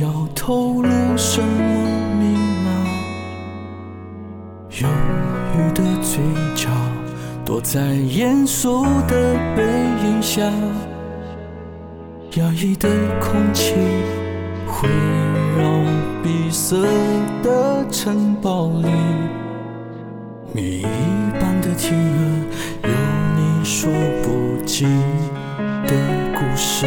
要透露什么密码？忧郁的嘴角躲在严肃的背影下压抑的空气回绕闭塞的城堡里。谜一般的天鹅有你说不尽的故事。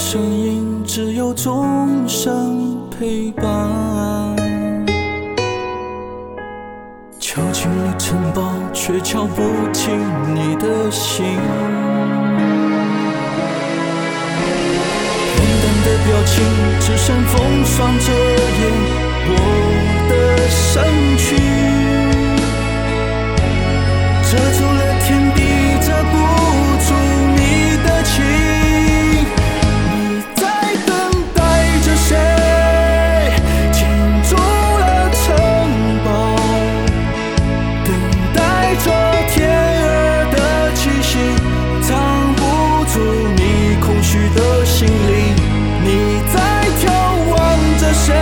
声音，只有钟声陪伴。敲进了城堡，却敲不进你的心。冷淡的表情，只剩风霜遮掩我谁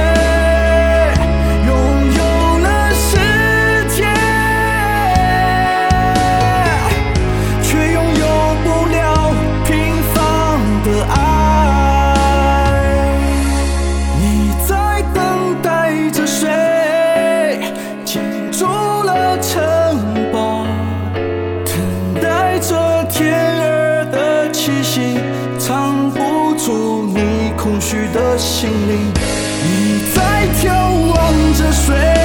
拥有了世界却拥有不了平凡的爱。你在等待着谁建筑了城堡等待着天鹅的气息藏不住你空虚的心灵。你在眺望着谁